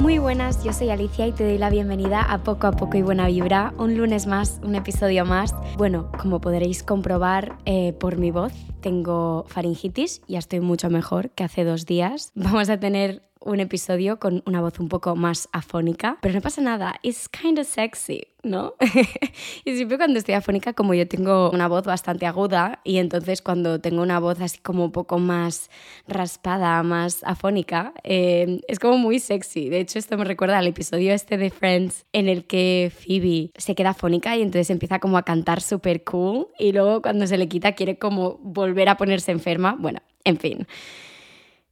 Muy buenas, yo soy Alicia y te doy la bienvenida a Poco a Poco y Buena Vibra, un lunes más, un episodio más. Bueno, como podréis comprobar eh, por mi voz, tengo faringitis, ya estoy mucho mejor que hace dos días. Vamos a tener un episodio con una voz un poco más afónica, pero no pasa nada, it's kind of sexy, ¿no? y siempre cuando estoy afónica, como yo tengo una voz bastante aguda, y entonces cuando tengo una voz así como un poco más raspada, más afónica, eh, es como muy sexy. De hecho, esto me recuerda al episodio este de Friends en el que Phoebe se queda afónica y entonces empieza como a cantar súper cool, y luego cuando se le quita quiere como volver a ponerse enferma. Bueno, en fin.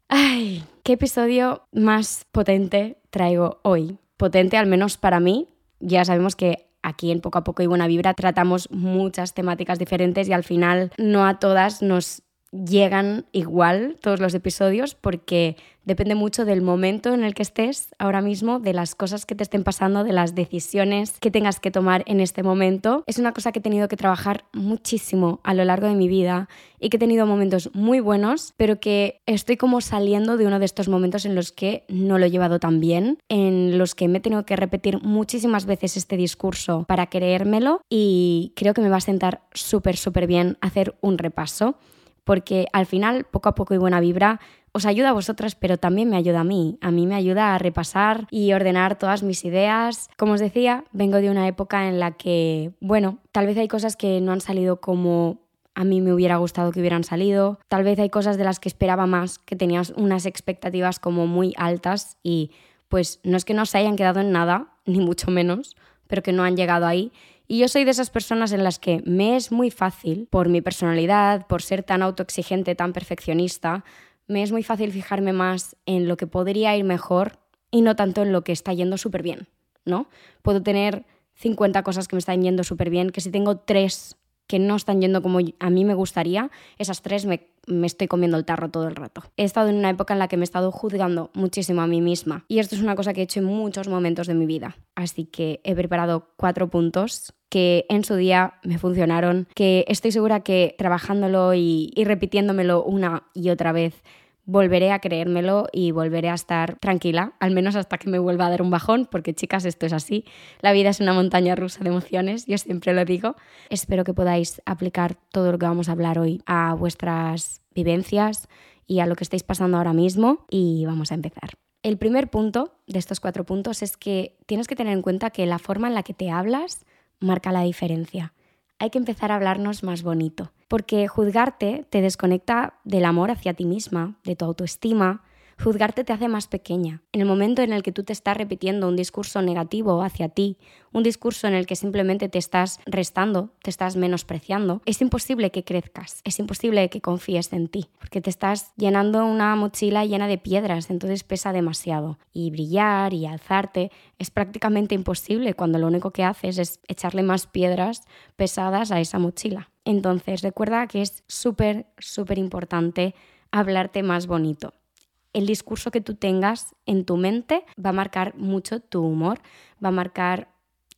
Ay, qué episodio más potente traigo hoy. Potente al menos para mí. Ya sabemos que aquí en Poco a Poco y Buena Vibra tratamos muchas temáticas diferentes y al final no a todas nos llegan igual todos los episodios porque depende mucho del momento en el que estés ahora mismo, de las cosas que te estén pasando, de las decisiones que tengas que tomar en este momento. Es una cosa que he tenido que trabajar muchísimo a lo largo de mi vida y que he tenido momentos muy buenos, pero que estoy como saliendo de uno de estos momentos en los que no lo he llevado tan bien, en los que me he tenido que repetir muchísimas veces este discurso para creérmelo y creo que me va a sentar súper, súper bien hacer un repaso porque al final, poco a poco y buena vibra, os ayuda a vosotras, pero también me ayuda a mí. A mí me ayuda a repasar y ordenar todas mis ideas. Como os decía, vengo de una época en la que, bueno, tal vez hay cosas que no han salido como a mí me hubiera gustado que hubieran salido. Tal vez hay cosas de las que esperaba más, que tenías unas expectativas como muy altas y pues no es que no se hayan quedado en nada, ni mucho menos, pero que no han llegado ahí. Y yo soy de esas personas en las que me es muy fácil, por mi personalidad, por ser tan autoexigente, tan perfeccionista, me es muy fácil fijarme más en lo que podría ir mejor y no tanto en lo que está yendo súper bien, ¿no? Puedo tener 50 cosas que me están yendo súper bien, que si tengo tres que no están yendo como a mí me gustaría, esas tres me, me, estoy comiendo el tarro todo el rato. He estado en una época en la que me he estado juzgando muchísimo a mí misma y esto es una cosa que he hecho en muchos momentos de mi vida. Así que he preparado cuatro puntos que en su día me funcionaron, que estoy segura que trabajándolo y, y repitiéndomelo una y otra vez volveré a creérmelo y volveré a estar tranquila, al menos hasta que me vuelva a dar un bajón, porque chicas, esto es así. La vida es una montaña rusa de emociones, yo siempre lo digo. Espero que podáis aplicar todo lo que vamos a hablar hoy a vuestras vivencias y a lo que estáis pasando ahora mismo y vamos a empezar. El primer punto de estos cuatro puntos es que tienes que tener en cuenta que la forma en la que te hablas marca la diferencia. Hay que empezar a hablarnos más bonito porque juzgarte te desconecta del amor hacia ti misma, de tu autoestima. Juzgarte te hace más pequeña. En el momento en el que tú te estás repitiendo un discurso negativo hacia ti, un discurso en el que simplemente te estás restando, te estás menospreciando, es imposible que crezcas, es imposible que confíes en ti, porque te estás llenando una mochila llena de piedras, entonces pesa demasiado. Y brillar y alzarte es prácticamente imposible cuando lo único que haces es echarle más piedras pesadas a esa mochila. Entonces, recuerda que es súper, súper importante hablarte más bonito. El discurso que tú tengas en tu mente va a marcar mucho tu humor, va a marcar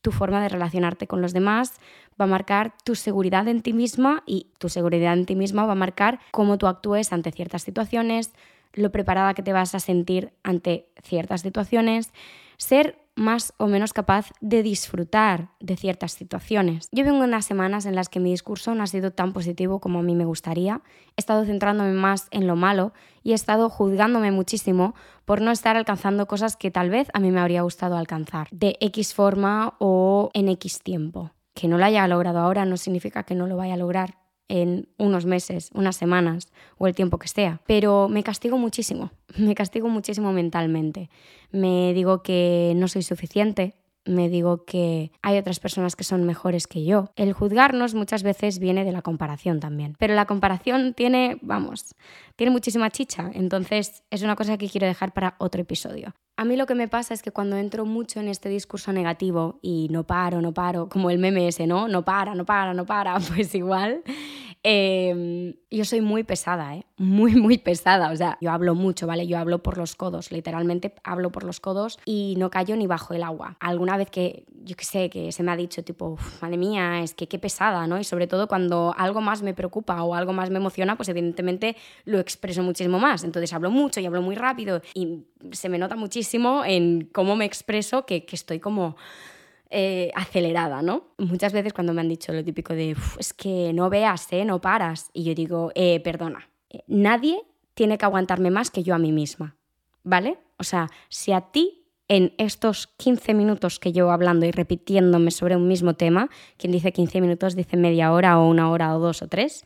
tu forma de relacionarte con los demás, va a marcar tu seguridad en ti misma y tu seguridad en ti misma va a marcar cómo tú actúes ante ciertas situaciones, lo preparada que te vas a sentir ante ciertas situaciones, ser más o menos capaz de disfrutar de ciertas situaciones. Yo vengo unas semanas en las que mi discurso no ha sido tan positivo como a mí me gustaría. He estado centrándome más en lo malo y he estado juzgándome muchísimo por no estar alcanzando cosas que tal vez a mí me habría gustado alcanzar, de X forma o en X tiempo. Que no lo haya logrado ahora no significa que no lo vaya a lograr en unos meses, unas semanas o el tiempo que sea. Pero me castigo muchísimo, me castigo muchísimo mentalmente. Me digo que no soy suficiente, me digo que hay otras personas que son mejores que yo. El juzgarnos muchas veces viene de la comparación también. Pero la comparación tiene, vamos, tiene muchísima chicha. Entonces es una cosa que quiero dejar para otro episodio. A mí lo que me pasa es que cuando entro mucho en este discurso negativo y no paro, no paro, como el meme ese, ¿no? No para, no para, no para, pues igual, Em, yo soy muy pesada, ¿eh? Muy, muy pesada. O sea, yo hablo mucho, ¿vale? Yo hablo por los codos, literalmente hablo por los codos y no callo ni bajo el agua. Alguna vez que, yo qué sé, que se me ha dicho tipo, madre mía, es que qué pesada, ¿no? Y sobre todo cuando algo más me preocupa o algo más me emociona, pues evidentemente lo expreso muchísimo más. Entonces hablo mucho y hablo muy rápido y se me nota muchísimo en cómo me expreso que, que estoy como eh, acelerada, ¿no? Muchas veces cuando me han dicho lo típico de, es que no veas, ¿eh? no paras, y yo digo, eh, perdona, eh, nadie tiene que aguantarme más que yo a mí misma, ¿vale? O sea, si a ti en estos 15 minutos que llevo hablando y repitiéndome sobre un mismo tema, quien dice 15 minutos dice media hora o una hora o dos o tres,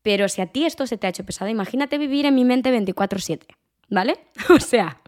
pero si a ti esto se te ha hecho pesado, imagínate vivir en mi mente 24/7, ¿vale? O sea,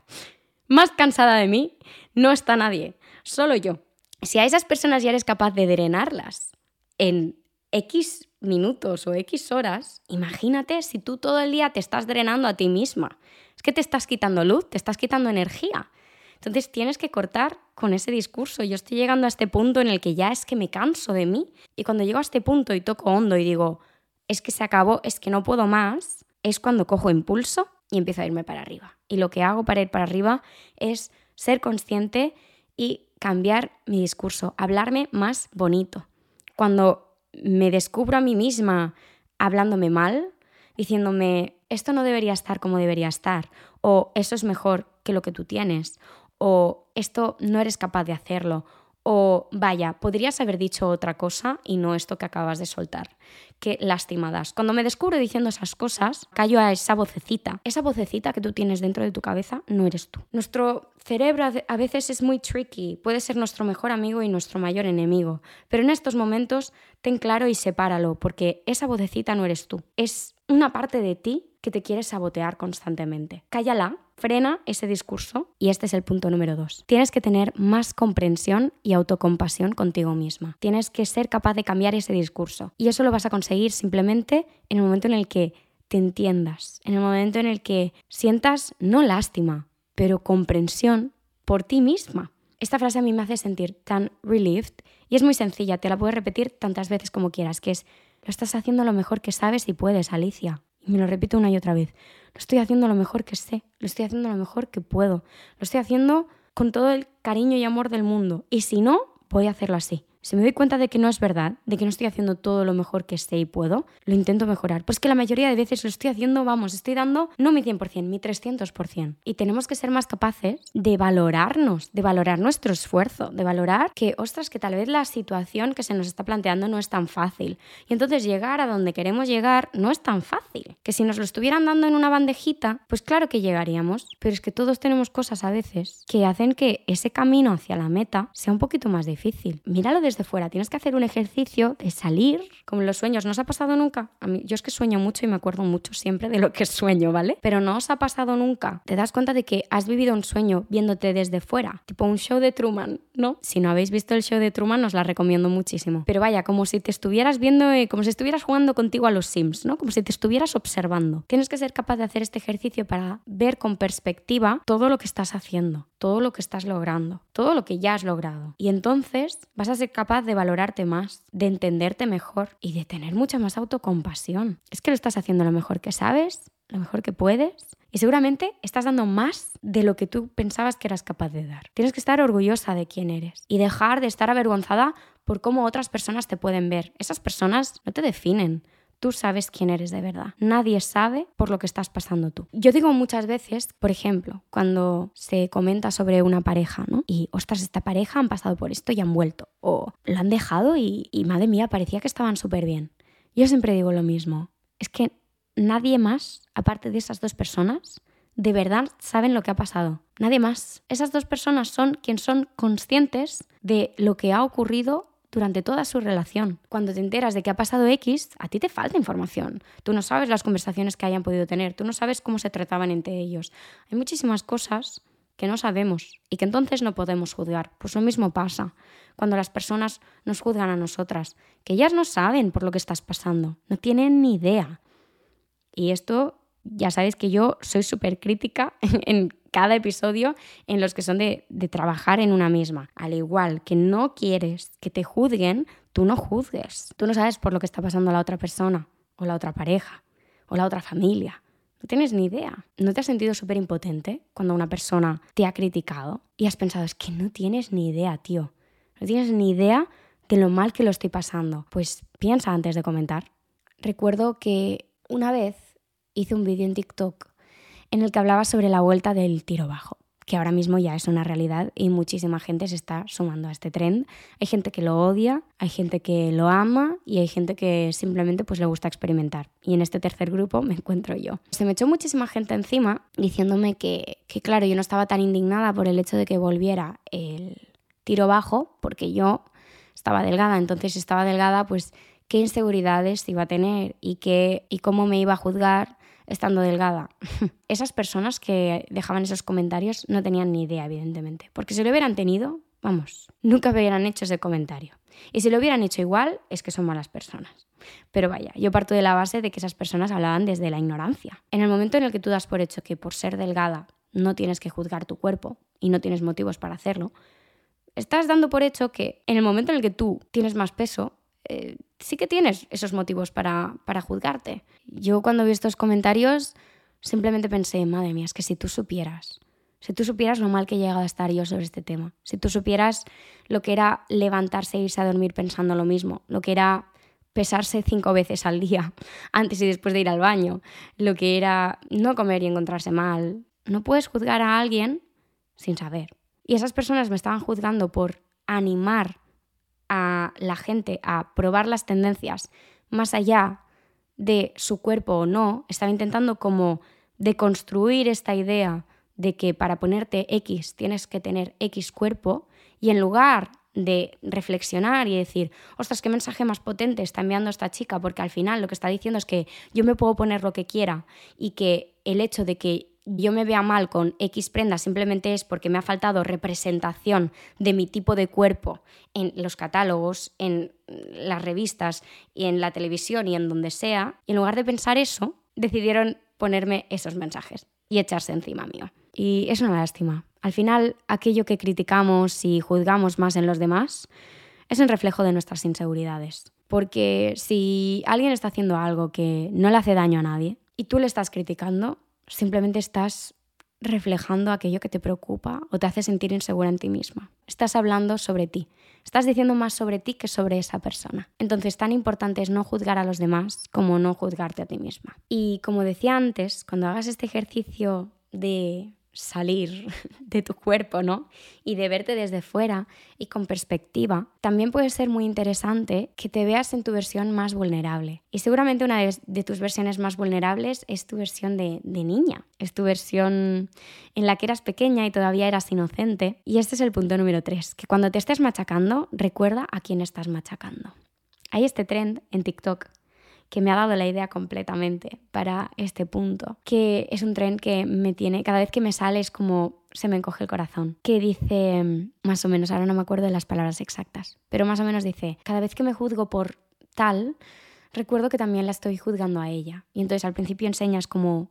más cansada de mí no está nadie, solo yo. Si a esas personas ya eres capaz de drenarlas en X minutos o X horas, imagínate si tú todo el día te estás drenando a ti misma. Es que te estás quitando luz, te estás quitando energía. Entonces tienes que cortar con ese discurso. Yo estoy llegando a este punto en el que ya es que me canso de mí. Y cuando llego a este punto y toco hondo y digo, es que se acabó, es que no puedo más, es cuando cojo impulso y empiezo a irme para arriba. Y lo que hago para ir para arriba es ser consciente y cambiar mi discurso, hablarme más bonito. Cuando me descubro a mí misma hablándome mal, diciéndome, esto no debería estar como debería estar, o eso es mejor que lo que tú tienes, o esto no eres capaz de hacerlo, o vaya, podrías haber dicho otra cosa y no esto que acabas de soltar. Qué lastimadas. Cuando me descubro diciendo esas cosas, callo a esa vocecita. Esa vocecita que tú tienes dentro de tu cabeza no eres tú. Nuestro cerebro a veces es muy tricky, puede ser nuestro mejor amigo y nuestro mayor enemigo, pero en estos momentos ten claro y sepáralo, porque esa vocecita no eres tú. Es una parte de ti que te quiere sabotear constantemente. Cállala, frena ese discurso y este es el punto número dos. Tienes que tener más comprensión y autocompasión contigo misma. Tienes que ser capaz de cambiar ese discurso y eso lo vas a conseguir simplemente en el momento en el que te entiendas, en el momento en el que sientas no lástima, pero comprensión por ti misma. Esta frase a mí me hace sentir tan relieved y es muy sencilla, te la puedes repetir tantas veces como quieras, que es, lo estás haciendo lo mejor que sabes y puedes, Alicia. Y me lo repito una y otra vez. Lo estoy haciendo lo mejor que sé, lo estoy haciendo lo mejor que puedo, lo estoy haciendo con todo el cariño y amor del mundo. Y si no, voy a hacerlo así. Si me doy cuenta de que no es verdad, de que no estoy haciendo todo lo mejor que sé y puedo, lo intento mejorar. Pues que la mayoría de veces lo estoy haciendo, vamos, estoy dando no mi 100%, mi 300%. Y tenemos que ser más capaces de valorarnos, de valorar nuestro esfuerzo, de valorar que, ostras, que tal vez la situación que se nos está planteando no es tan fácil. Y entonces llegar a donde queremos llegar no es tan fácil. Que si nos lo estuvieran dando en una bandejita, pues claro que llegaríamos. Pero es que todos tenemos cosas a veces que hacen que ese camino hacia la meta sea un poquito más difícil. Míralo de desde fuera. Tienes que hacer un ejercicio de salir, como los sueños. ¿No os ha pasado nunca? A mí, yo es que sueño mucho y me acuerdo mucho siempre de lo que sueño, ¿vale? Pero no os ha pasado nunca. Te das cuenta de que has vivido un sueño viéndote desde fuera, tipo un show de Truman, ¿no? Si no habéis visto el show de Truman, os la recomiendo muchísimo. Pero vaya, como si te estuvieras viendo, eh, como si estuvieras jugando contigo a los Sims, ¿no? Como si te estuvieras observando. Tienes que ser capaz de hacer este ejercicio para ver con perspectiva todo lo que estás haciendo, todo lo que estás logrando, todo lo que ya has logrado. Y entonces vas a ser capaz de valorarte más, de entenderte mejor y de tener mucha más autocompasión. Es que lo estás haciendo lo mejor que sabes, lo mejor que puedes y seguramente estás dando más de lo que tú pensabas que eras capaz de dar. Tienes que estar orgullosa de quién eres y dejar de estar avergonzada por cómo otras personas te pueden ver. Esas personas no te definen, Tú sabes quién eres de verdad. Nadie sabe por lo que estás pasando tú. Yo digo muchas veces, por ejemplo, cuando se comenta sobre una pareja, ¿no? Y, ostras, esta pareja han pasado por esto y han vuelto. O lo han dejado y, y madre mía, parecía que estaban súper bien. Yo siempre digo lo mismo. Es que nadie más, aparte de esas dos personas, de verdad saben lo que ha pasado. Nadie más. Esas dos personas son quienes son conscientes de lo que ha ocurrido durante toda su relación. Cuando te enteras de que ha pasado X, a ti te falta información. Tú no sabes las conversaciones que hayan podido tener, tú no sabes cómo se trataban entre ellos. Hay muchísimas cosas que no sabemos y que entonces no podemos juzgar. Pues lo mismo pasa cuando las personas nos juzgan a nosotras, que ellas no saben por lo que estás pasando, no tienen ni idea. Y esto ya sabéis que yo soy súper crítica en cada episodio en los que son de, trabajar en una misma. Al igual que no quieres que te juzguen, tú no juzgues. Tú no sabes por lo que está pasando la otra persona. o la otra pareja, o la otra familia. No tienes ni idea. ¿No te has sentido súper impotente cuando una persona te ha criticado y has pensado, es que no tienes ni idea, tío? No tienes ni idea de lo mal que lo estoy pasando. Pues piensa antes de comentar. Recuerdo que una vez hice un vídeo en TikTok en el que hablaba sobre la vuelta del tiro bajo que ahora mismo ya es una realidad y muchísima gente se está sumando a este trend. Hay gente que lo odia, hay gente que lo ama y hay gente que simplemente pues le gusta experimentar. Y en este tercer grupo me encuentro yo. Se me echó muchísima gente encima diciéndome que, que claro, yo no estaba tan indignada por el hecho de que volviera el tiro bajo, porque yo estaba delgada, entonces estaba delgada, pues qué inseguridades iba a tener y, qué, y cómo me iba a juzgar estando delgada. Esas personas que dejaban esos comentarios no tenían ni idea, evidentemente, porque si lo hubieran tenido, vamos, nunca hubieran hecho ese comentario. Y si lo hubieran hecho igual, es que son malas personas. Pero vaya, yo parto de la base de que esas personas hablaban desde la ignorancia. En el momento en el que tú das por hecho que por ser delgada no tienes que juzgar tu cuerpo y no tienes motivos para hacerlo, estás dando por hecho que en el momento en el que tú tienes más peso, eh, sí que tienes esos motivos para, para juzgarte. Yo cuando vi estos comentarios simplemente pensé, madre mía, es que si tú supieras, si tú supieras lo mal que he llegado a estar yo sobre este tema, si tú supieras lo que era levantarse e irse a dormir pensando lo mismo, lo que era pesarse cinco veces al día, antes y después de ir al baño, lo que era no comer y encontrarse mal, no puedes juzgar a alguien sin saber. Y esas personas me estaban juzgando por animar a la gente a probar las tendencias más allá de su cuerpo o no, estaba intentando como deconstruir esta idea de que para ponerte X tienes que tener X cuerpo y en lugar de reflexionar y decir, ostras, qué mensaje más potente está enviando esta chica, porque al final lo que está diciendo es que yo me puedo poner lo que quiera y que el hecho de que yo me vea mal con X prenda simplemente es porque me ha faltado representación de mi tipo de cuerpo en los catálogos, en las revistas y en la televisión y en donde sea, y en lugar de pensar eso, decidieron ponerme esos mensajes y echarse encima mío. Y es una lástima. Al final, aquello que criticamos y juzgamos más en los demás es el reflejo de nuestras inseguridades. Porque si alguien está haciendo algo que no le hace daño a nadie y tú le estás criticando, simplemente estás reflejando aquello que te preocupa o te hace sentir insegura en ti misma. Estás hablando sobre ti. Estás diciendo más sobre ti que sobre esa persona. Entonces, tan importante es no juzgar a los demás como no juzgarte a ti misma. Y como decía antes, cuando hagas este ejercicio de salir de tu cuerpo, ¿no? Y de verte desde fuera y con perspectiva, también puede ser muy interesante que te veas en tu versión más vulnerable. Y seguramente una de, tus versiones más vulnerables es tu versión de, niña, es tu versión en la que eras pequeña y todavía eras inocente. Y este es el punto número tres, que cuando te estés machacando, recuerda a quién estás machacando. Hay este trend en TikTok que me ha dado la idea completamente para este punto, que es un tren que me tiene, cada vez que me sale es como se me encoge el corazón, que dice, más o menos, ahora no me acuerdo de las palabras exactas, pero más o menos dice, cada vez que me juzgo por tal, recuerdo que también la estoy juzgando a ella. Y entonces al principio enseñas como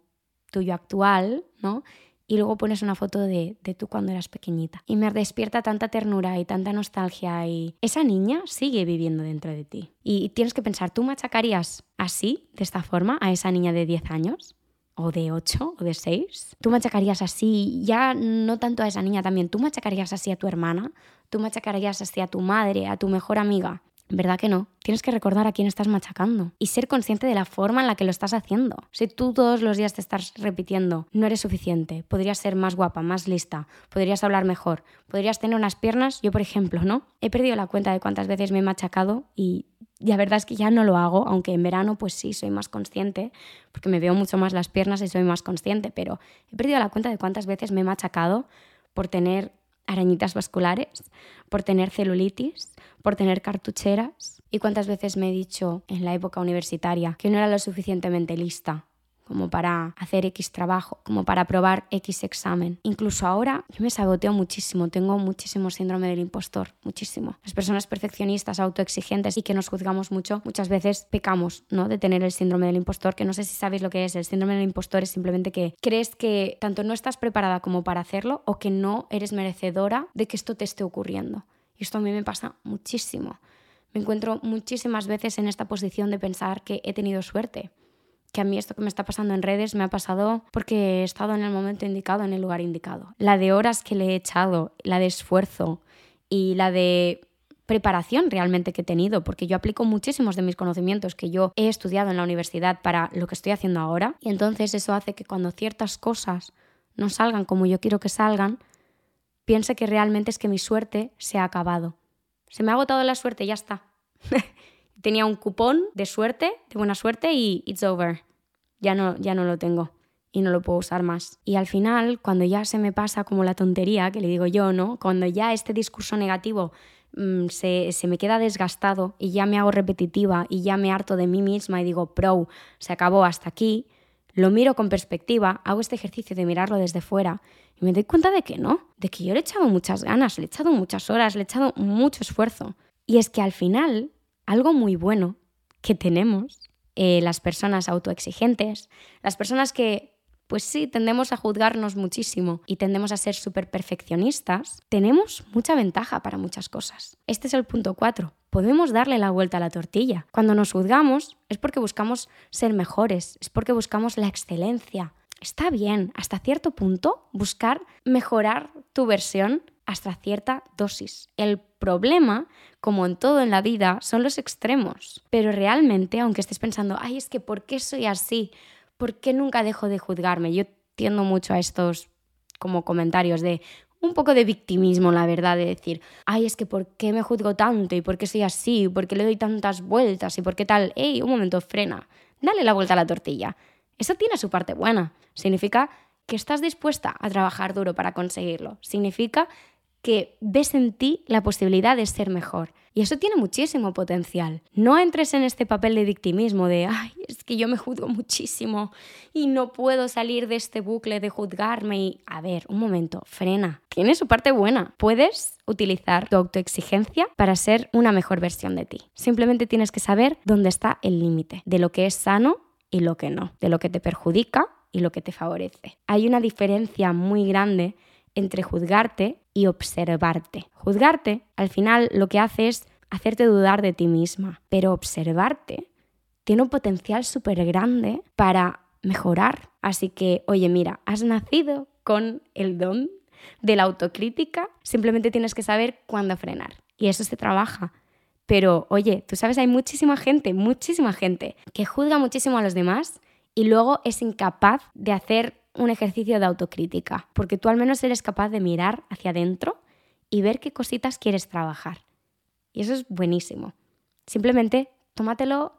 tuyo actual, ¿no? Y luego pones una foto de, de, tú cuando eras pequeñita. Y me despierta tanta ternura y tanta nostalgia y esa niña sigue viviendo dentro de ti. Y tienes que pensar, ¿tú machacarías así, de esta forma, a esa niña de 10 años? o de 8 o de 6. Tú machacarías así, ya no tanto a esa niña también, tú machacarías así a tu hermana, tú machacarías así a tu madre, a tu mejor amiga. ¿Verdad que no? Tienes que recordar a quién estás machacando y ser consciente de la forma en la que lo estás haciendo. Si tú todos los días te estás repitiendo, no eres suficiente, podrías ser más guapa, más lista, podrías hablar mejor, podrías tener unas piernas, yo por ejemplo, ¿no? He perdido la cuenta de cuántas veces me he machacado y la verdad es que ya no lo hago, aunque en verano pues sí soy más consciente, porque me veo mucho más las piernas y soy más consciente, pero he perdido la cuenta de cuántas veces me he machacado por tener arañitas vasculares, por tener celulitis, por tener cartucheras. ¿Y cuántas veces me he dicho en la época universitaria que no era lo suficientemente lista como para hacer X trabajo, como para probar X examen. Incluso ahora yo me saboteo muchísimo, tengo muchísimo síndrome del impostor, muchísimo. Las personas perfeccionistas, autoexigentes y que nos juzgamos mucho, muchas veces pecamos, ¿no? De tener el síndrome del impostor, que no sé si sabéis lo que es. El síndrome del impostor es simplemente que crees que tanto no estás preparada como para hacerlo o que no eres merecedora de que esto te esté ocurriendo. Y esto a mí me pasa muchísimo. me encuentro muchísimas veces en esta posición de pensar que he tenido suerte, que a mí esto que me está pasando en redes me ha pasado porque he estado en el momento indicado, en el lugar indicado. La de horas que le he echado, la de esfuerzo y la de preparación realmente que he tenido, porque yo aplico muchísimos de mis conocimientos que yo he estudiado en la universidad para lo que estoy haciendo ahora, y entonces eso hace que cuando ciertas cosas no salgan como yo quiero que salgan, piense que realmente es que mi suerte se ha acabado. Se me ha agotado la suerte, ya está. Tenía un cupón de suerte, de buena suerte y it's over. Ya no, ya no lo tengo y no lo puedo usar más. Y al final, cuando ya se me pasa como la tontería, que le digo yo, ¿no? Cuando ya este discurso negativo Mm, se, me queda desgastado y ya me hago repetitiva y ya me harto de mí misma y digo, pro, se acabó hasta aquí, lo miro con perspectiva, hago este ejercicio de mirarlo desde fuera y me doy cuenta de que no, de que yo le he echado muchas ganas, le he echado muchas horas, le he echado mucho esfuerzo. Y es que al final, algo muy bueno que tenemos, eh, las personas autoexigentes, las personas que pues sí, tendemos a juzgarnos muchísimo y tendemos a ser súper perfeccionistas, tenemos mucha ventaja para muchas cosas. Este es el punto 4. Podemos darle la vuelta a la tortilla. Cuando nos juzgamos es porque buscamos ser mejores, es porque buscamos la excelencia. Está bien, hasta cierto punto, buscar mejorar tu versión hasta cierta dosis. El problema, como en todo en la vida, son los extremos. Pero realmente, aunque estés pensando, ay, es que ¿por qué soy así? ¿por qué nunca dejo de juzgarme? Yo tiendo mucho a estos como comentarios de un poco de victimismo, la verdad, de decir, ay, es que ¿por qué me juzgo tanto? ¿Y por qué soy así? ¿Por qué le doy tantas vueltas? ¿Y por qué tal? Ey, un momento, frena, dale la vuelta a la tortilla. Eso tiene su parte buena. Significa que estás dispuesta a trabajar duro para conseguirlo. Significa que ves en ti la posibilidad de ser mejor. Y eso tiene muchísimo potencial. No entres en este papel de victimismo de, ay, es que yo me juzgo muchísimo y no puedo salir de este bucle de juzgarme y, a ver, un momento, frena. Tiene su parte buena. Puedes utilizar tu autoexigencia para ser una mejor versión de ti. Simplemente tienes que saber dónde está el límite de lo que es sano y lo que no, de lo que te perjudica y lo que te favorece. Hay una diferencia muy grande entre juzgarte y observarte. Juzgarte, al final, lo que hace es hacerte dudar de ti misma, pero observarte tiene un potencial súper grande para mejorar. Así que, oye, mira, has nacido con el don de la autocrítica, simplemente tienes que saber cuándo frenar. Y eso se trabaja. Pero, oye, tú sabes, hay muchísima gente, muchísima gente que juzga muchísimo a los demás y luego es incapaz de hacer un ejercicio de autocrítica, porque tú al menos eres capaz de mirar hacia adentro y ver qué cositas quieres trabajar. Y eso es buenísimo. Simplemente tómatelo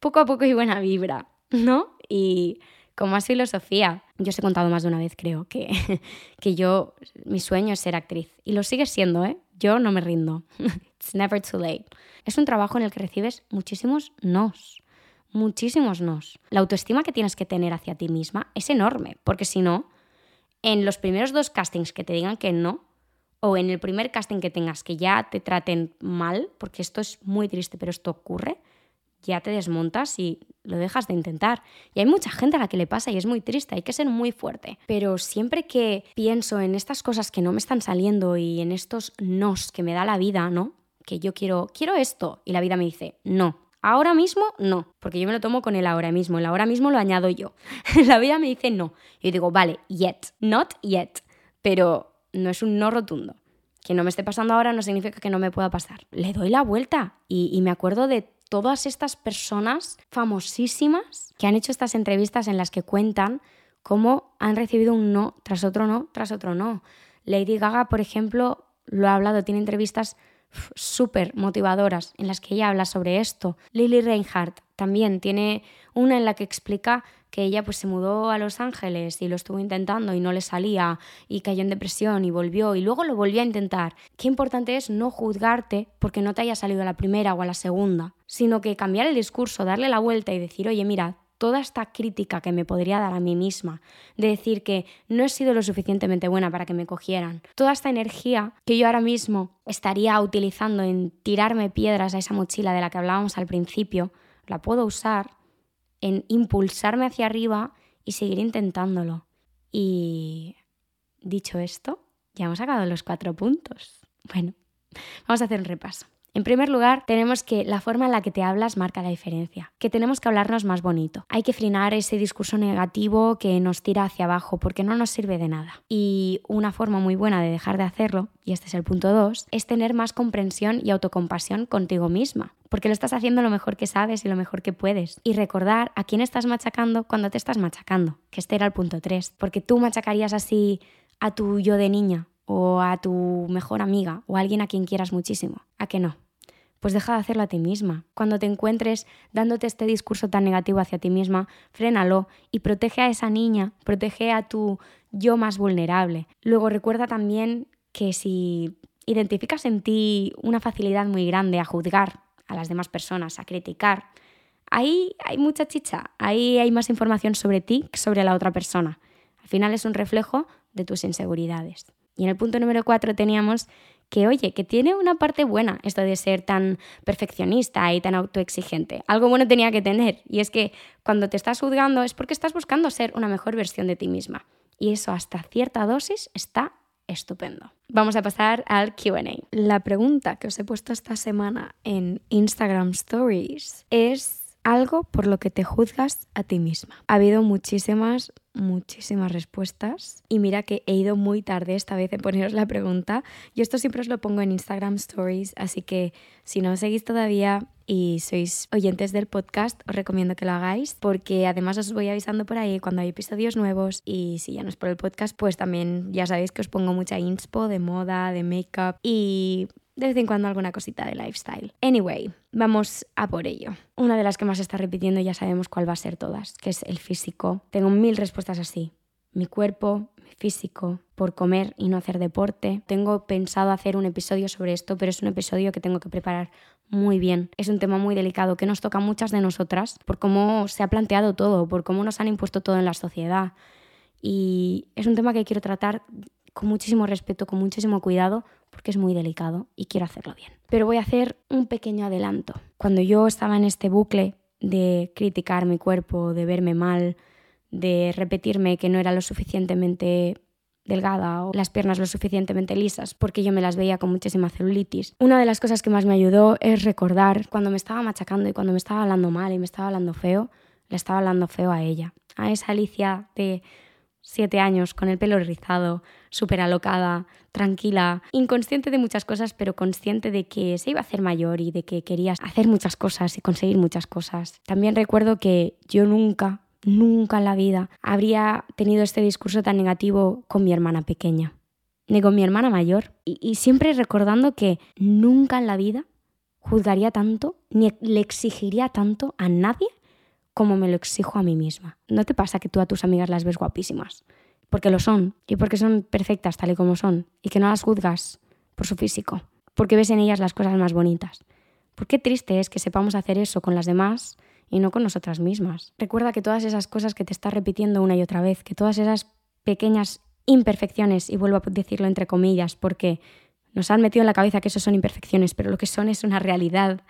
poco a poco y buena vibra, ¿no? Y como más filosofía, yo os he contado más de una vez, creo, que, que yo, mi sueño es ser actriz. Y lo sigue siendo, ¿eh? Yo no me rindo. It's never too late. Es un trabajo en el que recibes muchísimos nos muchísimos nos. La autoestima que tienes que tener hacia ti misma es enorme, porque si no, en los primeros dos castings que te digan que no, o en el primer casting que tengas que ya te traten mal, porque esto es muy triste, pero esto ocurre, ya te desmontas y lo dejas de intentar. Y hay mucha gente a la que le pasa y es muy triste, hay que ser muy fuerte. Pero siempre que pienso en estas cosas que no me están saliendo y en estos nos que me da la vida, ¿no? Que yo quiero, quiero esto y la vida me dice, no, Ahora mismo no, porque yo me lo tomo con el ahora mismo. El ahora mismo lo añado yo. la vida me dice no. Y digo, vale, yet, not yet. Pero no es un no rotundo. Que no me esté pasando ahora no significa que no me pueda pasar. Le doy la vuelta y, y me acuerdo de todas estas personas famosísimas que han hecho estas entrevistas en las que cuentan cómo han recibido un no tras otro no tras otro no. Lady Gaga, por ejemplo, lo ha hablado, tiene entrevistas súper motivadoras en las que ella habla sobre esto. Lily Reinhardt también tiene una en la que explica que ella pues se mudó a Los Ángeles y lo estuvo intentando y no le salía y cayó en depresión y volvió y luego lo volvió a intentar. Qué importante es no juzgarte porque no te haya salido a la primera o a la segunda, sino que cambiar el discurso, darle la vuelta y decir, oye, mira, toda esta crítica que me podría dar a mí misma, de decir que no he sido lo suficientemente buena para que me cogieran, toda esta energía que yo ahora mismo estaría utilizando en tirarme piedras a esa mochila de la que hablábamos al principio, la puedo usar en impulsarme hacia arriba y seguir intentándolo. Y dicho esto, ya hemos acabado los cuatro puntos. Bueno, vamos a hacer un repaso. En primer lugar, tenemos que la forma en la que te hablas marca la diferencia, que tenemos que hablarnos más bonito. Hay que frenar ese discurso negativo que nos tira hacia abajo porque no nos sirve de nada. Y una forma muy buena de dejar de hacerlo, y este es el punto 2, es tener más comprensión y autocompasión contigo misma porque lo estás haciendo lo mejor que sabes y lo mejor que puedes. Y recordar a quién estás machacando cuando te estás machacando, que este era el punto 3, porque tú machacarías así a tu yo de niña o a tu mejor amiga o a alguien a quien quieras muchísimo. ¿A que no? Pues deja de hacerlo a ti misma. Cuando te encuentres dándote este discurso tan negativo hacia ti misma, frénalo y protege a esa niña, protege a tu yo más vulnerable. Luego recuerda también que si identificas en ti una facilidad muy grande a juzgar a las demás personas, a criticar, ahí hay mucha chicha, ahí hay más información sobre ti que sobre la otra persona. Al final es un reflejo de tus inseguridades. Y en el punto número cuatro teníamos que, oye, que tiene una parte buena esto de ser tan perfeccionista y tan autoexigente. Algo bueno tenía que tener. Y es que cuando te estás juzgando es porque estás buscando ser una mejor versión de ti misma. Y eso hasta cierta dosis está estupendo. Vamos a pasar al QA. La pregunta que os he puesto esta semana en Instagram Stories es algo por lo que te juzgas a ti misma. Ha habido muchísimas, muchísimas respuestas y mira que he ido muy tarde esta vez en poneros la pregunta. Yo esto siempre os lo pongo en Instagram Stories, así que si no os seguís todavía y sois oyentes del podcast, os recomiendo que lo hagáis porque además os voy avisando por ahí cuando hay episodios nuevos y si ya no es por el podcast, pues también ya sabéis que os pongo mucha inspo de moda, de make-up y de vez en cuando alguna cosita de lifestyle. Anyway, vamos a por ello. Una de las que más está repitiendo ya sabemos cuál va a ser todas, que es el físico. Tengo mil respuestas así. Mi cuerpo, mi físico, por comer y no hacer deporte. Tengo pensado hacer un episodio sobre esto, pero es un episodio que tengo que preparar muy bien. Es un tema muy delicado que nos toca a muchas de nosotras por cómo se ha planteado todo, por cómo nos han impuesto todo en la sociedad. Y es un tema que quiero tratar con muchísimo respeto, con muchísimo cuidado, porque es muy delicado y quiero hacerlo bien. Pero voy a hacer un pequeño adelanto. Cuando yo estaba en este bucle de criticar mi cuerpo, de verme mal, de repetirme que no era lo suficientemente delgada o las piernas lo suficientemente lisas porque yo me las veía con muchísima celulitis. Una de las cosas que más me ayudó es recordar cuando me estaba machacando y cuando me estaba hablando mal y me estaba hablando feo, le estaba hablando feo a ella, a esa Alicia de siete años, con el pelo rizado, súper alocada, tranquila, inconsciente de muchas cosas, pero consciente de que se iba a hacer mayor y de que quería hacer muchas cosas y conseguir muchas cosas. También recuerdo que yo nunca, nunca en la vida habría tenido este discurso tan negativo con mi hermana pequeña, ni con mi hermana mayor. Y, y siempre recordando que nunca en la vida juzgaría tanto, ni le exigiría tanto a nadie como me lo exijo a mí misma. ¿No te pasa que tú a tus amigas las ves guapísimas? Porque lo son y porque son perfectas tal y como son y que no las juzgas por su físico, porque ves en ellas las cosas más bonitas. ¿Por qué triste es que sepamos hacer eso con las demás y no con nosotras mismas? Recuerda que todas esas cosas que te estás repitiendo una y otra vez, que todas esas pequeñas imperfecciones, y vuelvo a decirlo entre comillas, porque nos han metido en la cabeza que eso son imperfecciones, pero lo que son es una realidad.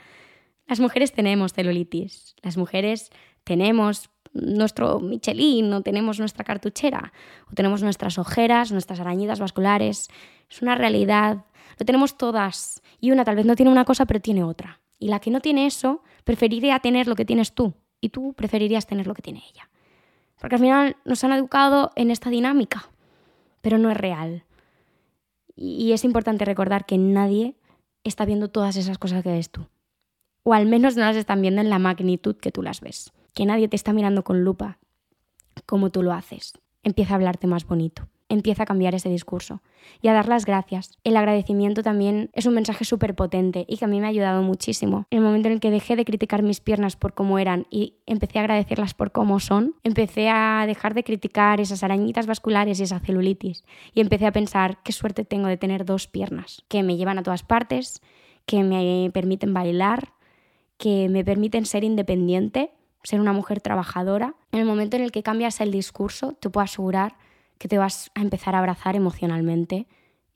Las mujeres tenemos celulitis, las mujeres tenemos nuestro Michelin, o tenemos nuestra cartuchera, o tenemos nuestras ojeras, nuestras arañidas vasculares. Es una realidad. Lo tenemos todas. Y una tal vez no tiene una cosa, pero tiene otra. Y la que no tiene eso, preferiría tener lo que tienes tú. Y tú preferirías tener lo que tiene ella. Porque al final nos han educado en esta dinámica, pero no es real. Y es importante recordar que nadie está viendo todas esas cosas que ves tú. O al menos no las están viendo en la magnitud que tú las ves que nadie te está mirando con lupa como tú lo haces. Empieza a hablarte más bonito. Empieza a cambiar ese discurso y a dar las gracias. El agradecimiento también es un mensaje súper potente y que a mí me ha ayudado muchísimo. En el momento en el que dejé de criticar mis piernas por cómo eran y empecé a agradecerlas por cómo son, empecé a dejar de criticar esas arañitas vasculares y esa celulitis y empecé a pensar qué suerte tengo de tener dos piernas que me llevan a todas partes, que me permiten bailar, que me permiten ser independiente ser una mujer trabajadora, en el momento en el que cambias el discurso, te puedo asegurar que te vas a empezar a abrazar emocionalmente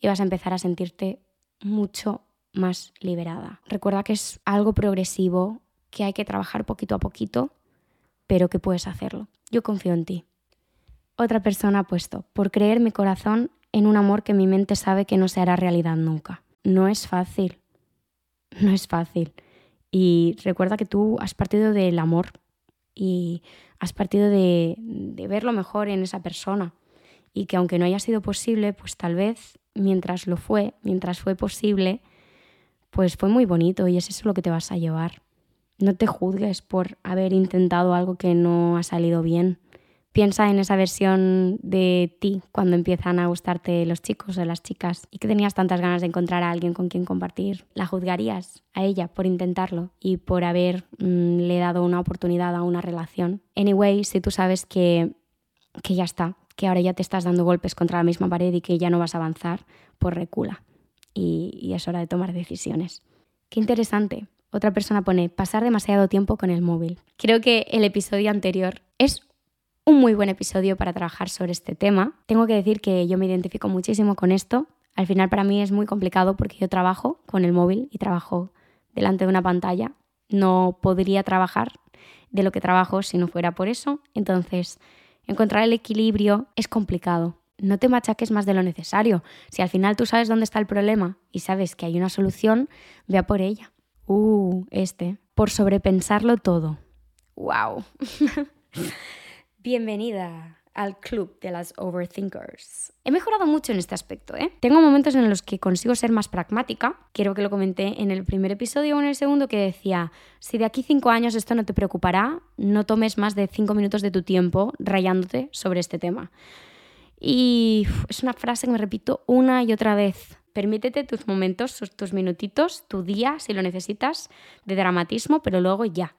y vas a empezar a sentirte mucho más liberada. Recuerda que es algo progresivo, que hay que trabajar poquito a poquito, pero que puedes hacerlo. Yo confío en ti. Otra persona ha puesto, por creer mi corazón en un amor que mi mente sabe que no se hará realidad nunca. No es fácil. no es fácil. Y recuerda que tú has partido del amor y has partido de, ver lo mejor en esa persona. Y que aunque no haya sido posible, pues tal vez mientras lo fue, mientras fue posible, pues fue muy bonito y es eso lo que te vas a llevar. No te juzgues por haber intentado algo que no ha salido bien. Piensa en esa versión de ti cuando empiezan a gustarte los chicos o las chicas y que tenías tantas ganas de encontrar a alguien con quien compartir. ¿La juzgarías a ella por intentarlo y por haberle mm, dado una oportunidad a una relación? Anyway, si tú sabes que, que ya está, que ahora ya te estás dando golpes contra la misma pared y que ya no vas a avanzar, pues recula. Y, y es hora de tomar decisiones. Qué interesante. Otra persona pone pasar demasiado tiempo con el móvil. Creo que el episodio anterior es un muy buen episodio para trabajar sobre este tema. Tengo que decir que yo me identifico muchísimo con esto. Al final para mí es muy complicado porque yo trabajo con el móvil y trabajo delante de una pantalla. No podría trabajar de lo que trabajo si no fuera por eso. Entonces, encontrar el equilibrio es complicado. No te machaques más de lo necesario. Si al final tú sabes dónde está el problema y sabes que hay una solución, vea por ella. Uh, este. Por sobrepensarlo todo. ¡Wow! Bienvenida al club de las overthinkers. He mejorado mucho en este aspecto, ¿eh? Tengo momentos en los que consigo ser más pragmática. Quiero que lo comenté en el primer episodio o en el segundo que decía, si de aquí cinco años esto no te preocupará, no tomes más de cinco minutos de tu tiempo rayándote sobre este tema. Y es una frase que me repito una y otra vez. Permítete tus momentos, tus minutitos, tu día, si lo necesitas, de dramatismo, pero luego ya.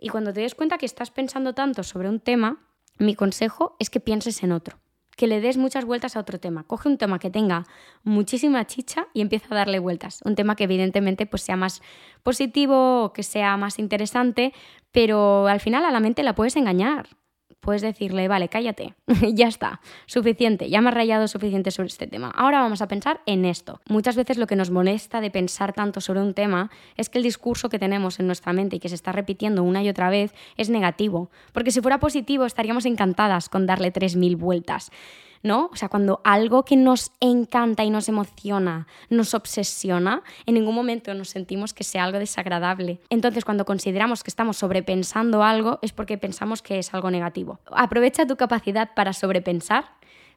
Y cuando te des cuenta que estás pensando tanto sobre un tema, mi consejo es que pienses en otro, que le des muchas vueltas a otro tema. Coge un tema que tenga muchísima chicha y empieza a darle vueltas. Un tema que evidentemente pues, sea más positivo o que sea más interesante, pero al final a la mente la puedes engañar puedes decirle, vale, cállate, ya está, suficiente, ya me has rayado suficiente sobre este tema. Ahora vamos a pensar en esto. Muchas veces lo que nos molesta de pensar tanto sobre un tema es que el discurso que tenemos en nuestra mente y que se está repitiendo una y otra vez es negativo. Porque si fuera positivo estaríamos encantadas con darle 3.000 vueltas. ¿No? O sea, cuando algo que nos encanta y nos emociona, nos obsesiona, en ningún momento nos sentimos que sea algo desagradable. Entonces, cuando consideramos que estamos sobrepensando algo, es porque pensamos que es algo negativo. Aprovecha tu capacidad para sobrepensar,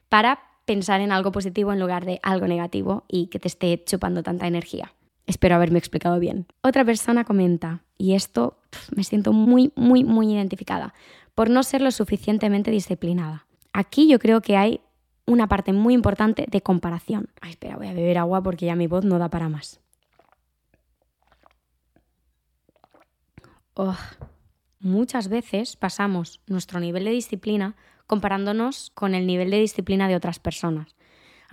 para pensar en algo positivo en lugar de algo negativo y que te esté chupando tanta energía. Espero haberme explicado bien. Otra persona comenta, y esto me siento muy, muy, muy identificada, por no ser lo suficientemente disciplinada. Aquí yo creo que hay una parte muy importante de comparación. Ay, espera, voy a beber agua porque ya mi voz no da para más. Muchas veces pasamos nuestro nivel de disciplina comparándonos con el nivel de disciplina de otras personas.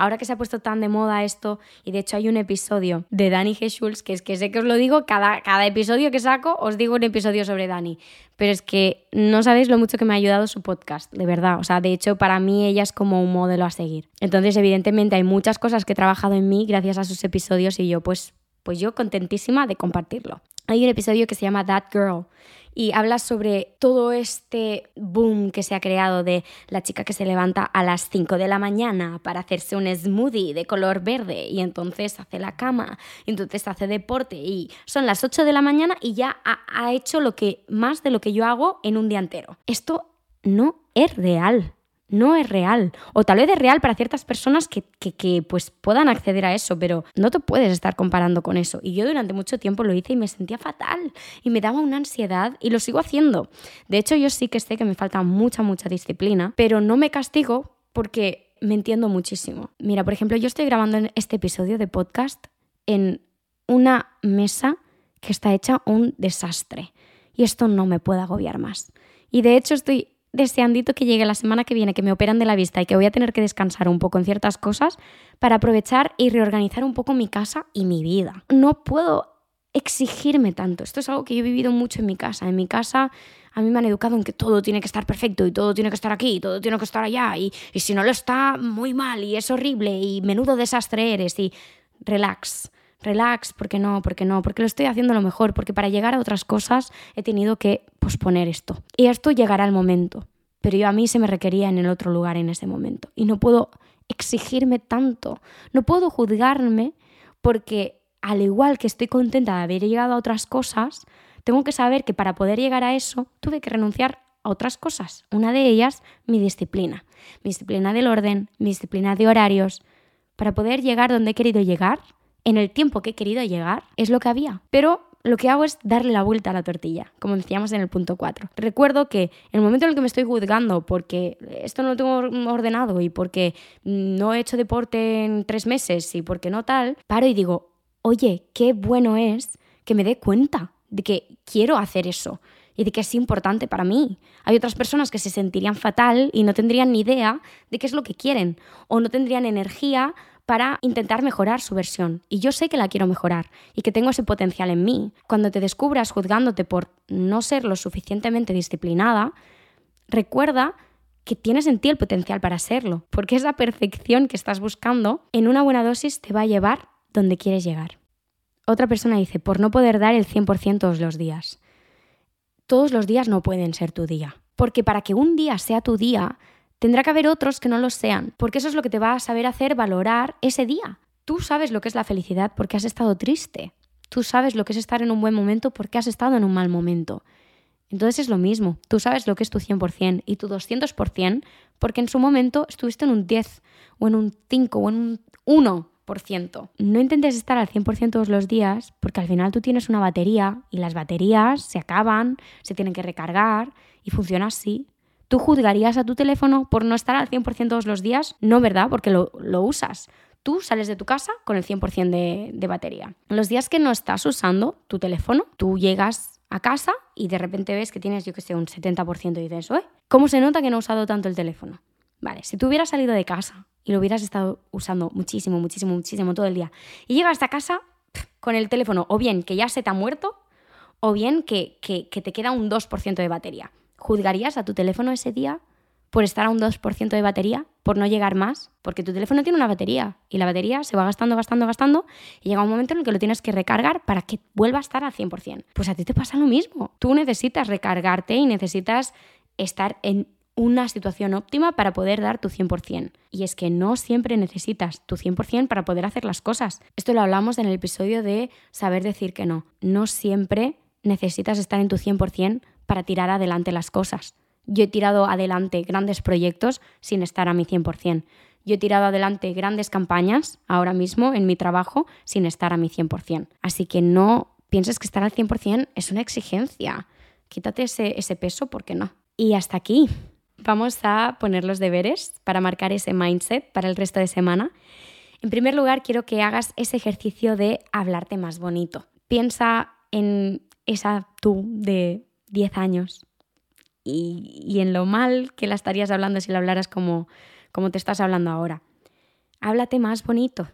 Ahora que se ha puesto tan de moda esto, y de hecho hay un episodio de Dani G. Schultz, que es que sé que os lo digo, cada, cada episodio que saco os digo un episodio sobre Dani, pero es que no sabéis lo mucho que me ha ayudado su podcast, de verdad. O sea, de hecho para mí ella es como un modelo a seguir. Entonces, evidentemente hay muchas cosas que he trabajado en mí gracias a sus episodios y yo pues, pues yo contentísima de compartirlo. Hay un episodio que se llama That Girl y habla sobre todo este boom que se ha creado de la chica que se levanta a las 5 de la mañana para hacerse un smoothie de color verde y entonces hace la cama, y entonces hace deporte y son las 8 de la mañana y ya ha, ha hecho lo que más de lo que yo hago en un día entero. Esto no es real no es real. O tal vez es real para ciertas personas que, pues puedan acceder a eso, pero no te puedes estar comparando con eso. Y yo durante mucho tiempo lo hice y me sentía fatal y me daba una ansiedad y lo sigo haciendo. De hecho, yo sí que sé que me falta mucha, mucha disciplina, pero no me castigo porque me entiendo muchísimo. Mira, por ejemplo, yo estoy grabando este episodio de podcast en una mesa que está hecha un desastre. Y esto no me puede agobiar más. Y de hecho estoy deseandito que llegue la semana que viene, que me operan de la vista y que voy a tener que descansar un poco en ciertas cosas para aprovechar y reorganizar un poco mi casa y mi vida. No puedo exigirme tanto. Esto es algo que yo he vivido mucho en mi casa. En mi casa a mí me han educado en que todo tiene que estar perfecto y todo tiene que estar aquí y todo tiene que estar allá y, y si no lo está, muy mal y es horrible y menudo desastre eres y relax relax, porque no, porque no, porque lo estoy haciendo lo mejor, porque para llegar a otras cosas he tenido que posponer esto. Y esto llegará al momento, pero yo a mí se me requería en el otro lugar en ese momento. Y no puedo exigirme tanto, no puedo juzgarme porque al igual que estoy contenta de haber llegado a otras cosas, tengo que saber que para poder llegar a eso tuve que renunciar a otras cosas. Una de ellas, mi disciplina. Mi disciplina del orden, mi disciplina de horarios. Para poder llegar donde he querido llegar, en el tiempo que he querido llegar, es lo que había. Pero lo que hago es darle la vuelta a la tortilla, como decíamos en el punto 4. Recuerdo que en el momento en el que me estoy juzgando porque esto no lo tengo ordenado y porque no he hecho deporte en tres meses y porque no tal, paro y digo, oye, qué bueno es que me dé cuenta de que quiero hacer eso y de que es importante para mí. Hay otras personas que se sentirían fatal y no tendrían ni idea de qué es lo que quieren o no tendrían energía para intentar mejorar su versión. Y yo sé que la quiero mejorar y que tengo ese potencial en mí. Cuando te descubras juzgándote por no ser lo suficientemente disciplinada, recuerda que tienes en ti el potencial para serlo, porque esa perfección que estás buscando en una buena dosis te va a llevar donde quieres llegar. Otra persona dice, por no poder dar el 100% todos los días. Todos los días no pueden ser tu día, porque para que un día sea tu día, Tendrá que haber otros que no lo sean, porque eso es lo que te va a saber hacer valorar ese día. Tú sabes lo que es la felicidad porque has estado triste. Tú sabes lo que es estar en un buen momento porque has estado en un mal momento. Entonces es lo mismo. Tú sabes lo que es tu 100% y tu 200% porque en su momento estuviste en un 10 o en un 5 o en un 1%. No intentes estar al 100% todos los días porque al final tú tienes una batería y las baterías se acaban, se tienen que recargar y funciona así. ¿Tú juzgarías a tu teléfono por no estar al 100% todos los días? No, ¿verdad? Porque lo, usas. Tú sales de tu casa con el 100% de, de batería. Los días que no estás usando tu teléfono, tú llegas a casa y de repente ves que tienes, yo que sé, un 70% y dices, ¿eh? ¿Cómo se nota que no he usado tanto el teléfono? Vale, si tú hubieras salido de casa y lo hubieras estado usando muchísimo, muchísimo, muchísimo todo el día y llegas a casa con el teléfono o bien que ya se te ha muerto o bien que, que te queda un 2% de batería. ¿Juzgarías a tu teléfono ese día por estar a un 2% de batería, por no llegar más? Porque tu teléfono tiene una batería y la batería se va gastando, gastando, gastando y llega un momento en el que lo tienes que recargar para que vuelva a estar al 100%. Pues a ti te pasa lo mismo. Tú necesitas recargarte y necesitas estar en una situación óptima para poder dar tu 100%. Y es que no siempre necesitas tu 100% para poder hacer las cosas. Esto lo hablamos en el episodio de saber decir que no. No siempre necesitas estar en tu 100% para tirar adelante las cosas. Yo he tirado adelante grandes proyectos sin estar a mi 100%. Yo he tirado adelante grandes campañas ahora mismo en mi trabajo sin estar a mi 100%. Así que no pienses que estar al 100% es una exigencia. Quítate ese, ese peso porque no. Y hasta aquí. Vamos a poner los deberes para marcar ese mindset para el resto de semana. En primer lugar, quiero que hagas ese ejercicio de hablarte más bonito. Piensa en esa tú de 10 años y, en lo mal que la estarías hablando si la hablaras como, como te estás hablando ahora. Háblate más bonito,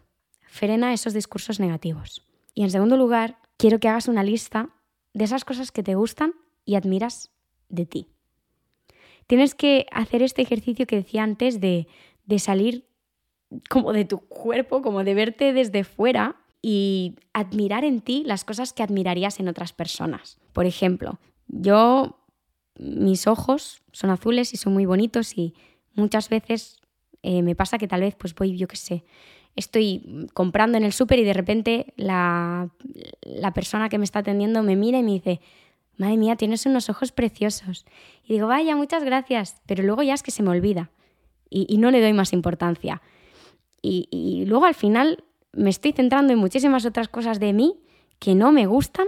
frena esos discursos negativos. Y en segundo lugar, quiero que hagas una lista de esas cosas que te gustan y admiras de ti. Tienes que hacer este ejercicio que decía antes de, de salir como de tu cuerpo, como de verte desde fuera y admirar en ti las cosas que admirarías en otras personas. Por ejemplo, yo, mis ojos son azules y son muy bonitos y muchas veces eh, me pasa que tal vez pues voy, yo qué sé, estoy comprando en el súper y de repente la, la persona que me está atendiendo me mira y me dice, madre mía, tienes unos ojos preciosos. Y digo, vaya, muchas gracias, pero luego ya es que se me olvida y, no le doy más importancia. Y, y, luego al final me estoy centrando en muchísimas otras cosas de mí que no me gustan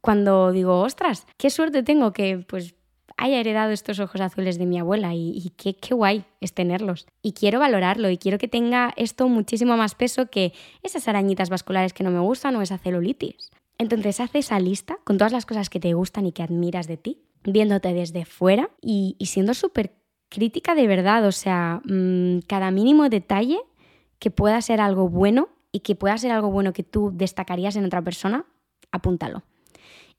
cuando digo, ostras, qué suerte tengo que pues haya heredado estos ojos azules de mi abuela y, qué, qué, guay es tenerlos. Y quiero valorarlo y quiero que tenga esto muchísimo más peso que esas arañitas vasculares que no me gustan o esa celulitis. Entonces haz esa lista con todas las cosas que te gustan y que admiras de ti, viéndote desde fuera y, siendo súper crítica de verdad, o sea, mm, cada mínimo detalle que pueda ser algo bueno y que pueda ser algo bueno que tú destacarías en otra persona, apúntalo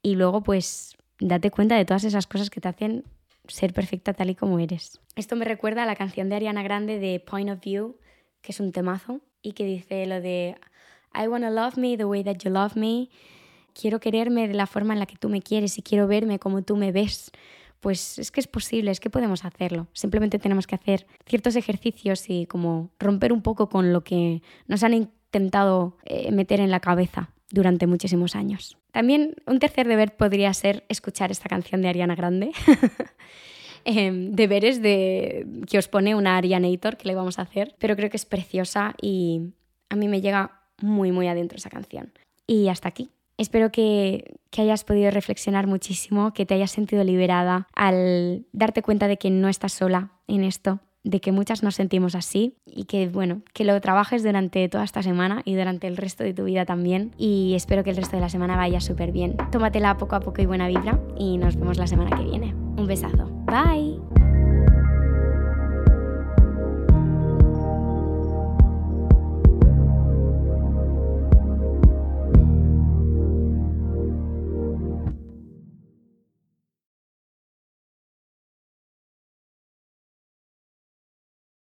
y luego pues date cuenta de todas esas cosas que te hacen ser perfecta tal y como eres. Esto me recuerda a la canción de Ariana Grande de Point of View, que es un temazo y que dice lo de I wanna love me the way that you love me. Quiero quererme de la forma en la que tú me quieres y quiero verme como tú me ves. Pues es que es posible, es que podemos hacerlo. Simplemente tenemos que hacer ciertos ejercicios y como romper un poco con lo que nos han intentado eh, meter en la cabeza durante muchísimos años. También un tercer deber podría ser escuchar esta canción de Ariana Grande. Em, deberes de que os pone una Arianator que le vamos a hacer, pero creo que es preciosa y a mí me llega muy muy adentro esa canción. Y hasta aquí. Espero que, que, hayas podido reflexionar muchísimo, que te hayas sentido liberada al darte cuenta de que no estás sola en esto, de que muchas nos sentimos así y que bueno, que lo trabajes durante toda esta semana y durante el resto de tu vida también y espero que el resto de la semana vaya súper bien. Tómatela poco a poco y buena vibra y nos vemos la semana que viene. Un besazo. Bye.